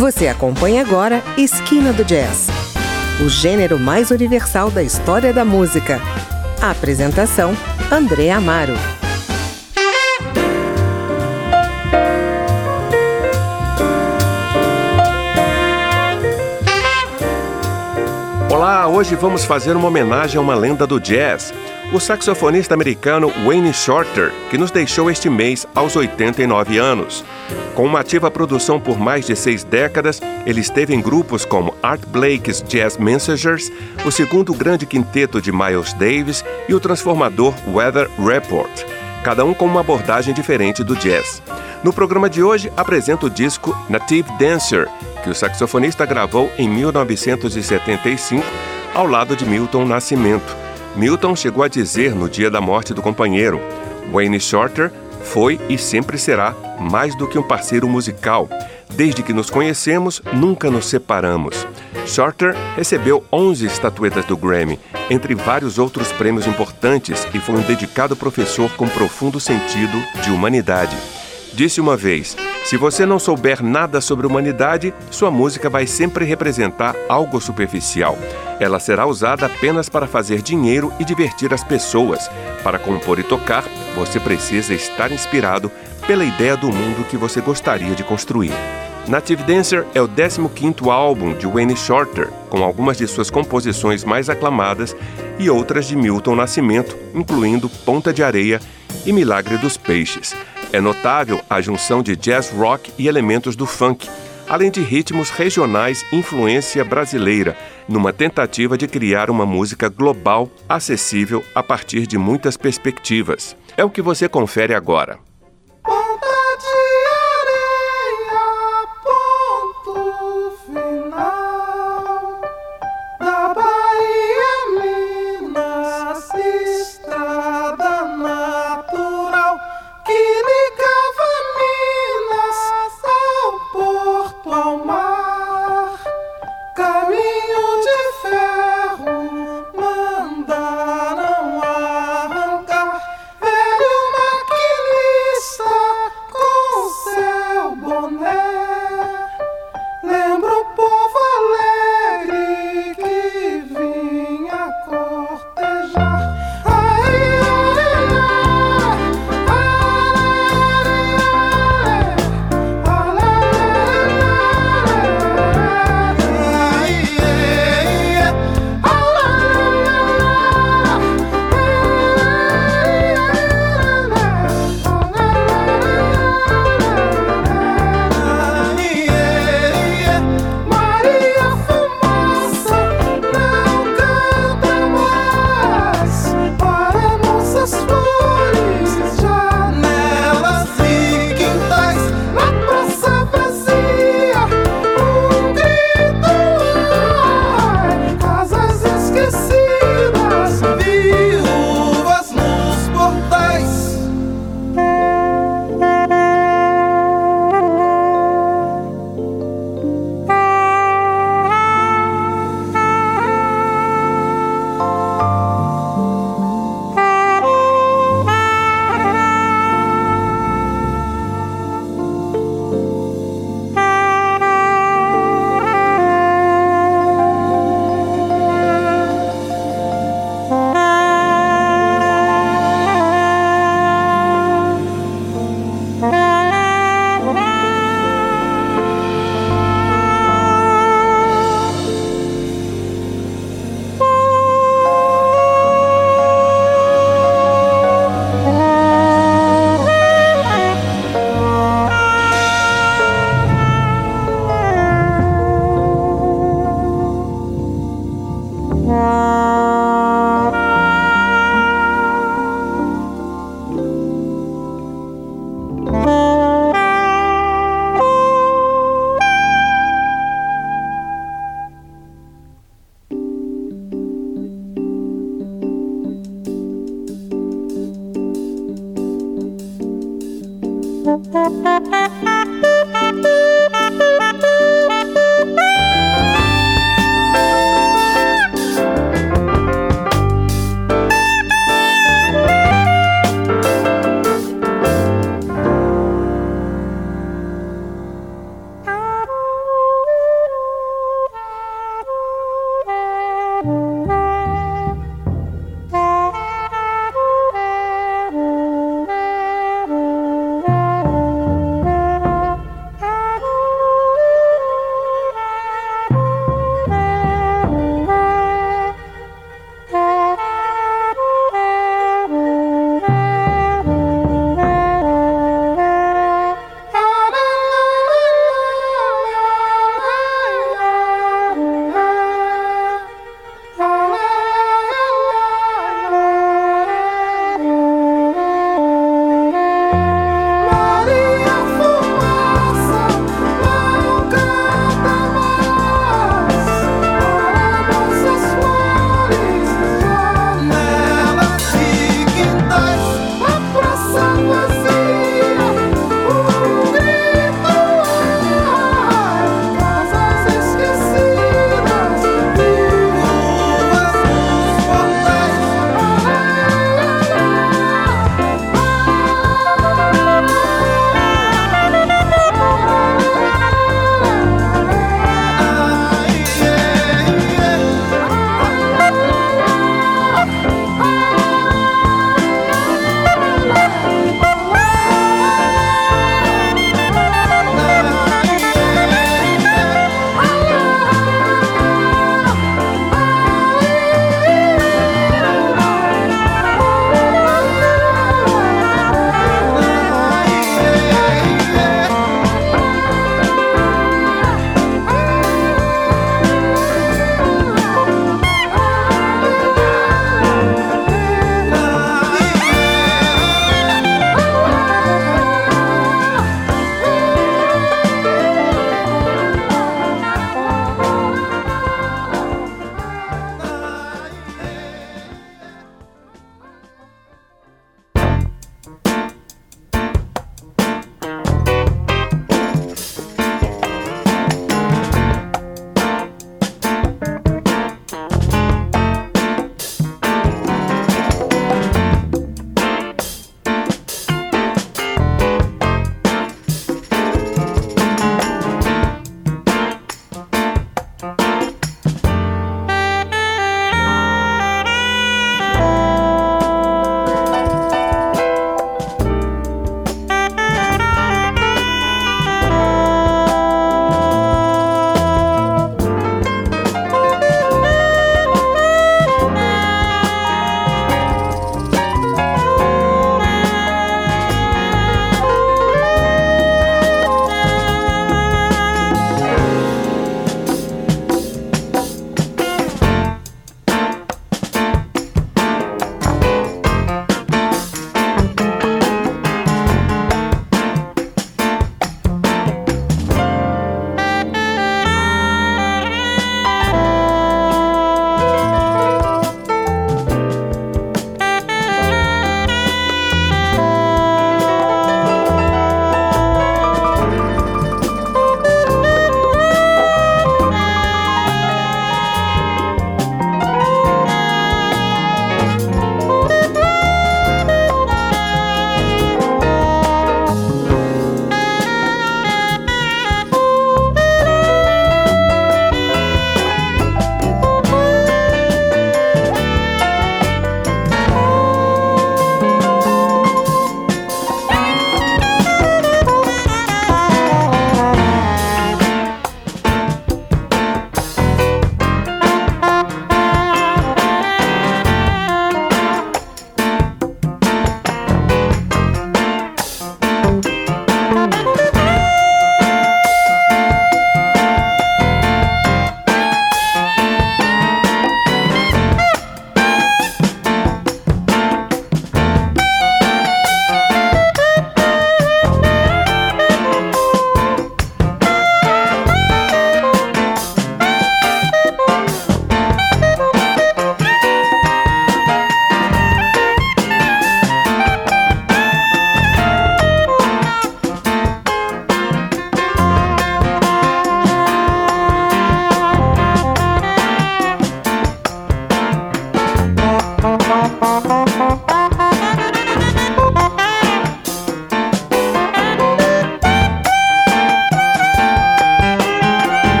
Você acompanha agora Esquina do Jazz, o gênero mais universal da história da música. A apresentação: André Amaro. Olá, hoje vamos fazer uma homenagem a uma lenda do jazz, o saxofonista americano Wayne Shorter, que nos deixou este mês aos 89 anos. Com uma ativa produção por mais de seis décadas, ele esteve em grupos como Art Blake's Jazz Messengers, o segundo grande quinteto de Miles Davis e o transformador Weather Report, cada um com uma abordagem diferente do jazz. No programa de hoje, apresento o disco Native Dancer, que o saxofonista gravou em 1975 ao lado de Milton Nascimento. Milton chegou a dizer no dia da morte do companheiro: Wayne Shorter foi e sempre será mais do que um parceiro musical. Desde que nos conhecemos, nunca nos separamos. Shorter recebeu 11 estatuetas do Grammy, entre vários outros prêmios importantes, e foi um dedicado professor com profundo sentido de humanidade. Disse uma vez: se você não souber nada sobre humanidade, sua música vai sempre representar algo superficial. Ela será usada apenas para fazer dinheiro e divertir as pessoas. Para compor e tocar, você precisa estar inspirado pela ideia do mundo que você gostaria de construir. Native Dancer é o 15º álbum de Wayne Shorter, com algumas de suas composições mais aclamadas e outras de Milton Nascimento, incluindo Ponta de Areia e Milagre dos Peixes. É notável a junção de jazz rock e elementos do funk, além de ritmos regionais influência brasileira, numa tentativa de criar uma música global acessível a partir de muitas perspectivas. É o que você confere agora.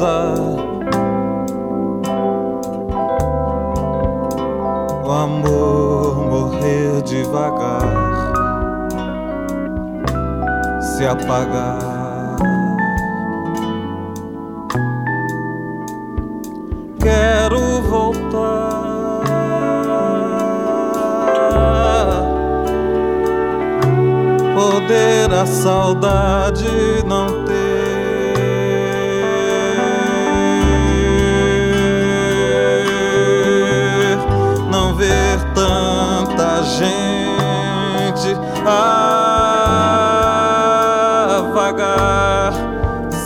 Tristeza o amor morrer devagar se apagar. Quero voltar. Poder a saudade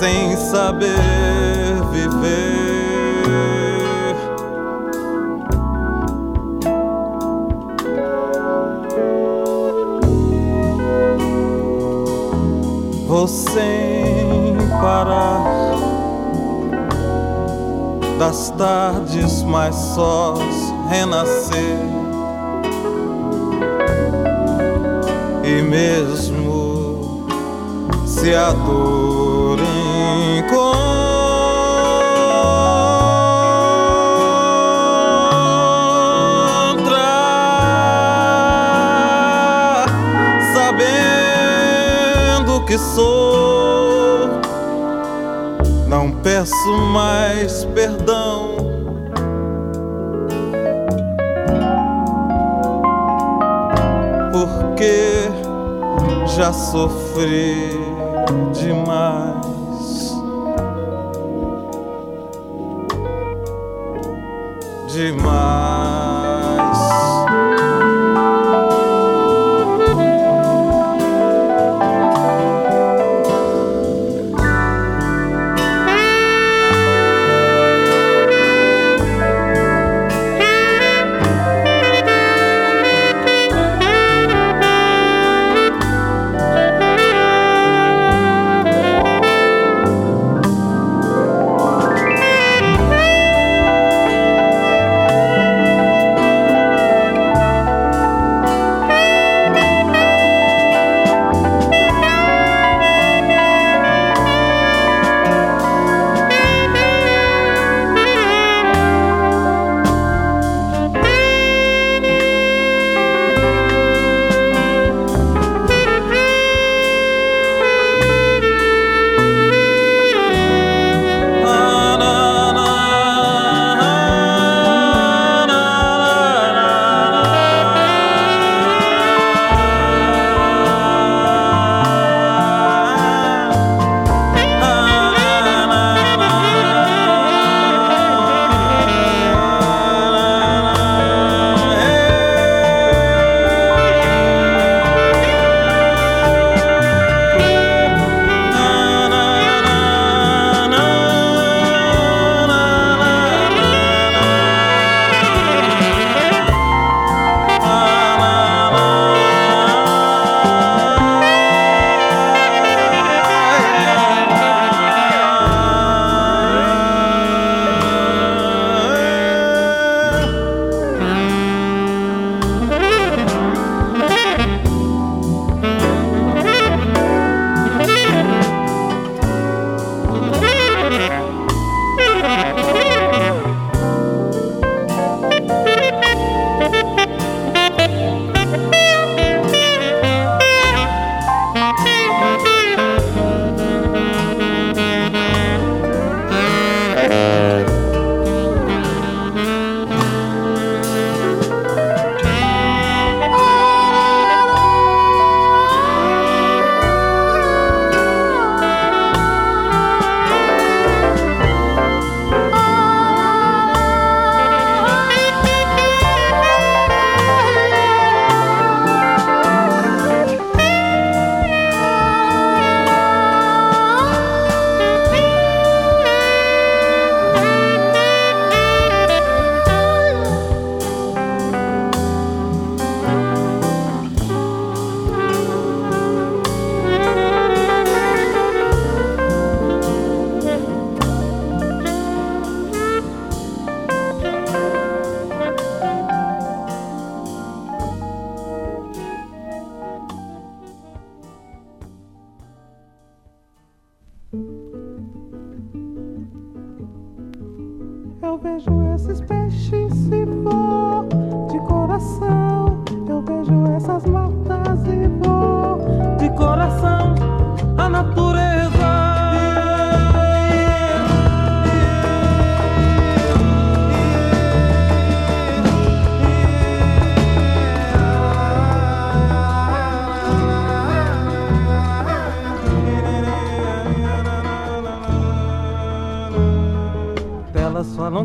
sem saber viver. Vou sem parar das tardes mais sós renascer. E mesmo se a dor que sou, não peço mais perdão. Porque já sofri demais. demais.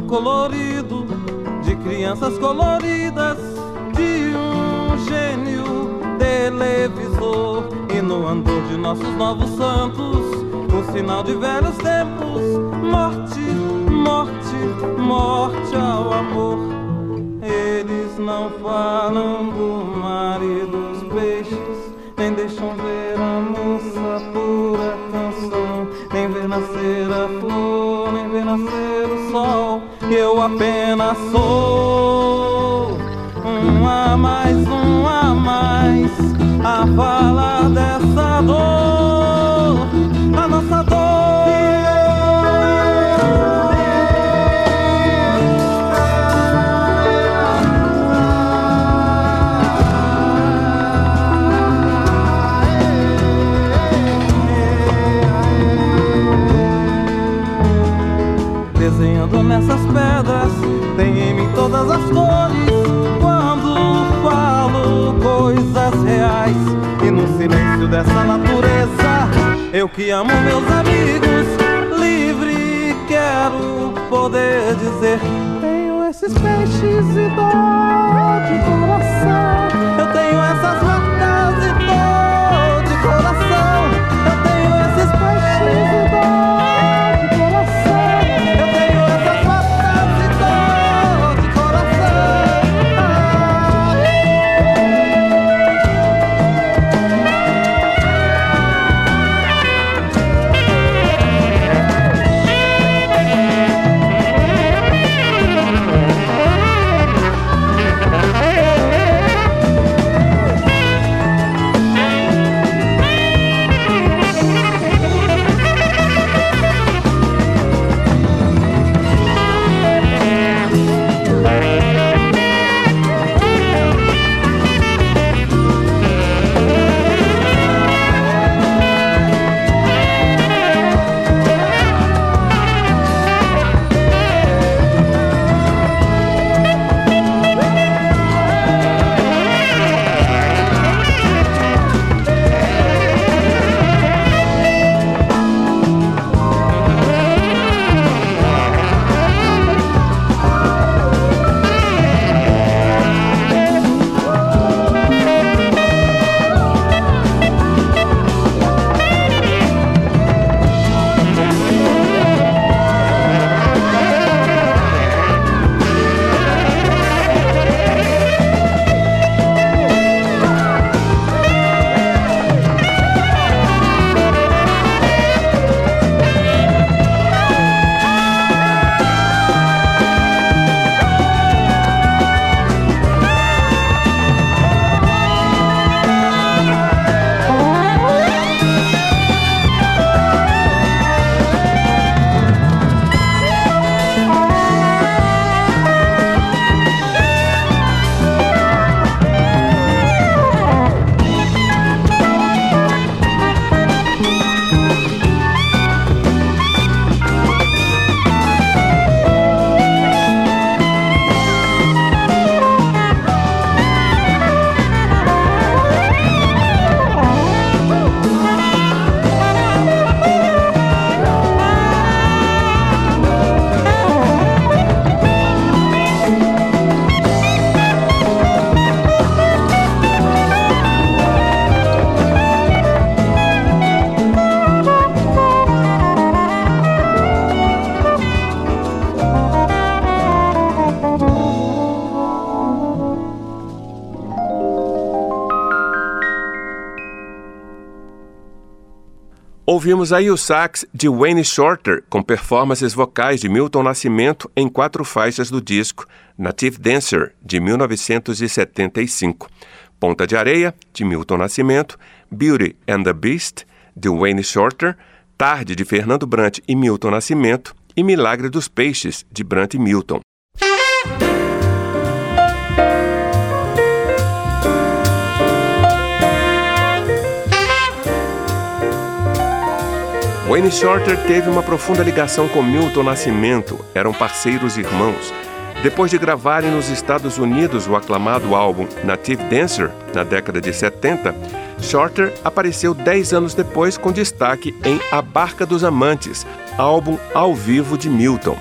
Colorido de crianças coloridas, de um gênio televisor e no andor de nossos novos santos, um sinal de velhos tempos, morte, morte, morte ao amor. Eles não falam do mar e dos peixes, nem deixam ver a moça pura canção, nem ver nascer a flor, nem ver nascer o sol. Eu apenas sou. Um a mais, um a mais. A falar dessa dor, todas as cores. Quando falo coisas reais e no silêncio dessa natureza, eu que amo meus amigos, livre quero poder dizer: Tenho esses peixes e dor de coração, eu tenho essas marcas e Ouvimos aí o sax de Wayne Shorter, com performances vocais de Milton Nascimento em quatro faixas do disco Native Dancer, de 1975. Ponta de Areia, de Milton Nascimento, Beauty and the Beast, de Wayne Shorter, Tarde, de Fernando Brant e Milton Nascimento, e Milagre dos Peixes, de Brant Milton. Wayne Shorter teve uma profunda ligação com Milton Nascimento, eram parceiros irmãos. Depois de gravarem nos Estados Unidos o aclamado álbum Native Dancer, na década de 70, Shorter apareceu dez anos depois com destaque em A Barca dos Amantes, álbum ao vivo de Milton.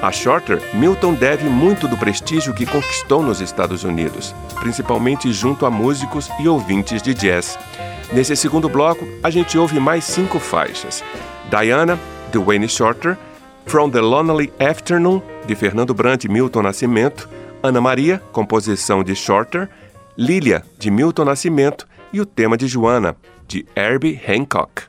A Shorter, Milton deve muito do prestígio que conquistou nos Estados Unidos, principalmente junto a músicos e ouvintes de jazz. Nesse segundo bloco, a gente ouve mais cinco faixas. Diana, de Wayne Shorter, From the Lonely Afternoon, de Fernando Brant e Milton Nascimento, Ana Maria, composição de Shorter, Lilia, de Milton Nascimento, e o tema de Joana, de Herbie Hancock.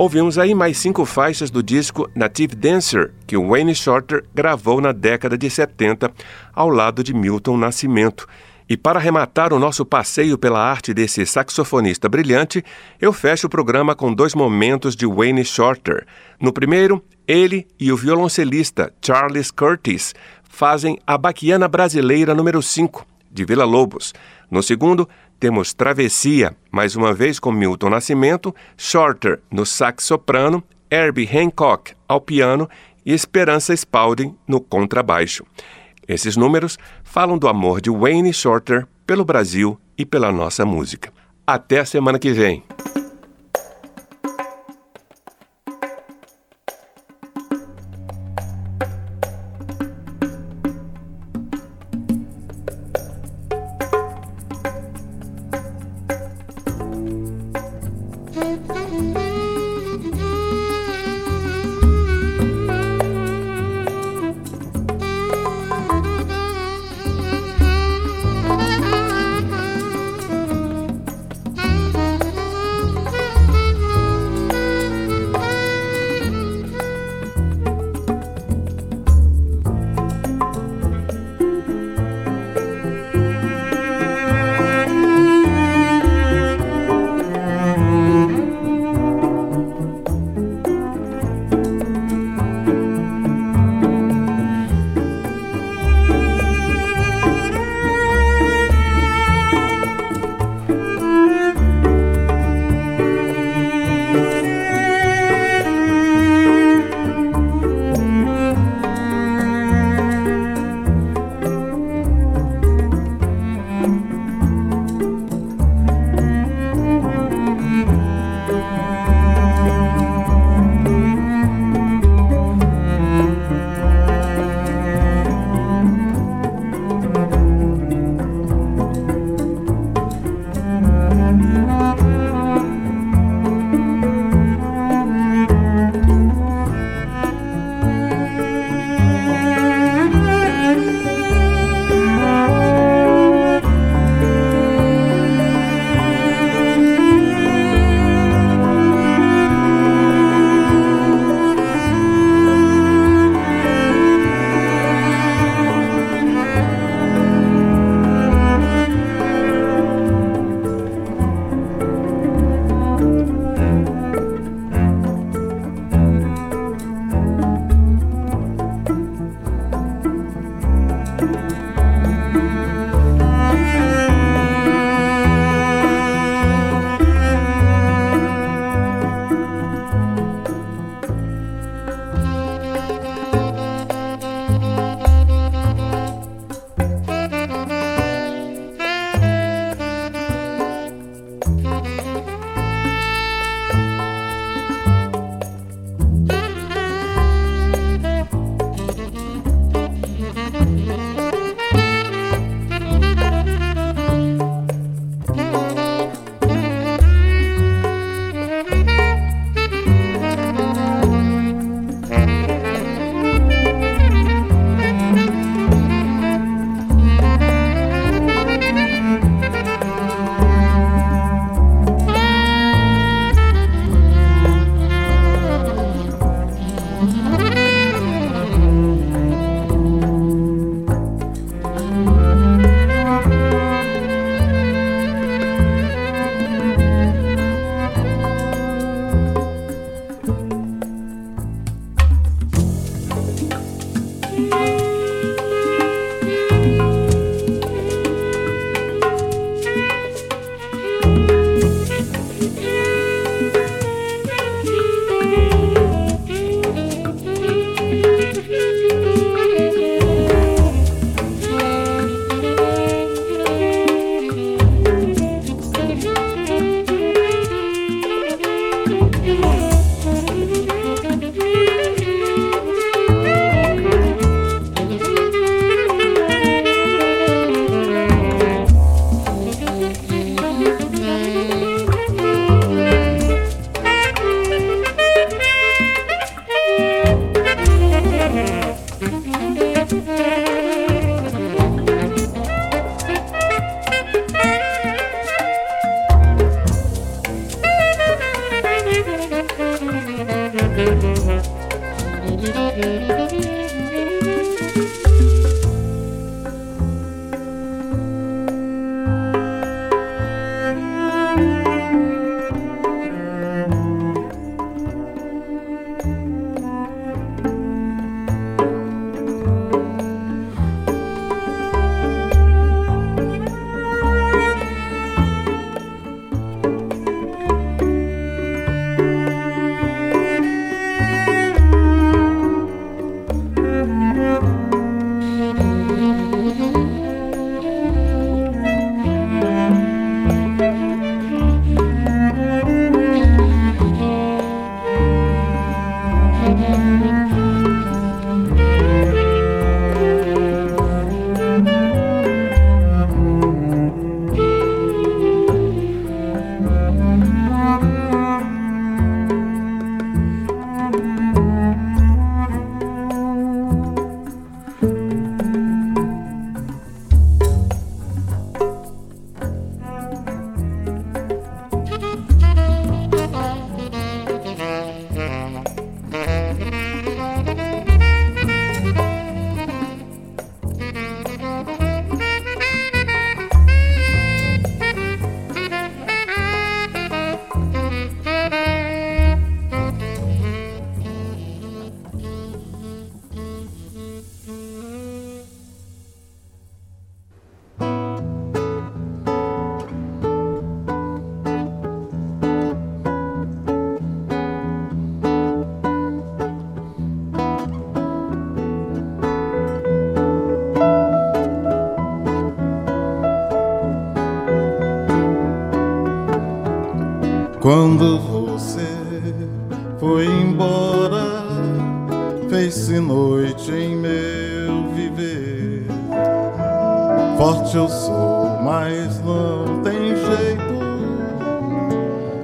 Ouvimos aí mais cinco faixas do disco Native Dancer, que Wayne Shorter gravou na década de 70, ao lado de Milton Nascimento. E para arrematar o nosso passeio pela arte desse saxofonista brilhante, eu fecho o programa com dois momentos de Wayne Shorter. No primeiro, ele e o violoncelista Charles Curtis fazem a Baquiana Brasileira número 5, de Vila Lobos. No segundo, temos Travessia, mais uma vez com Milton Nascimento, Shorter no sax soprano, Herbie Hancock ao piano e Esperança Spalding no contrabaixo. Esses números falam do amor de Wayne Shorter pelo Brasil e pela nossa música. Até a semana que vem!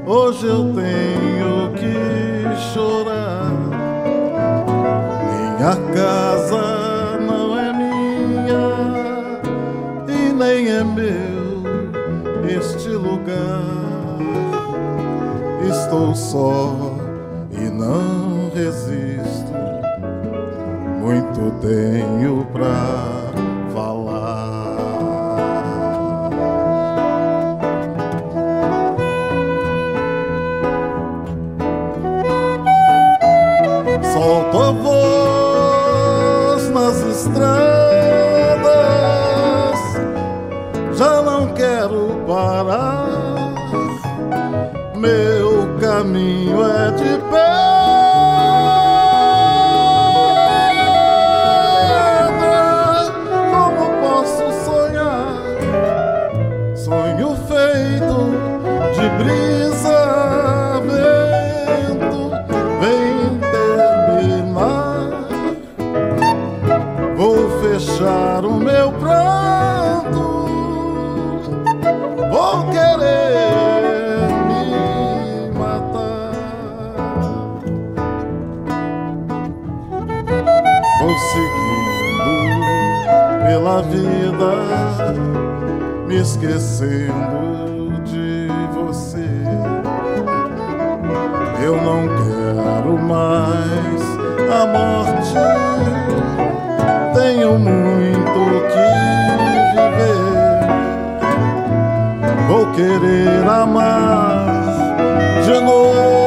Hoje eu tenho que chorar. Minha casa não é minha e nem é meu este lugar estou só e não resisto. Muito tenho pra esquecendo de você. Eu não quero mais a morte, tenho muito que viver. Vou querer amar de novo,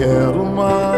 sonho hoje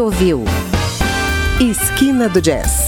Ouviu Esquina do Jazz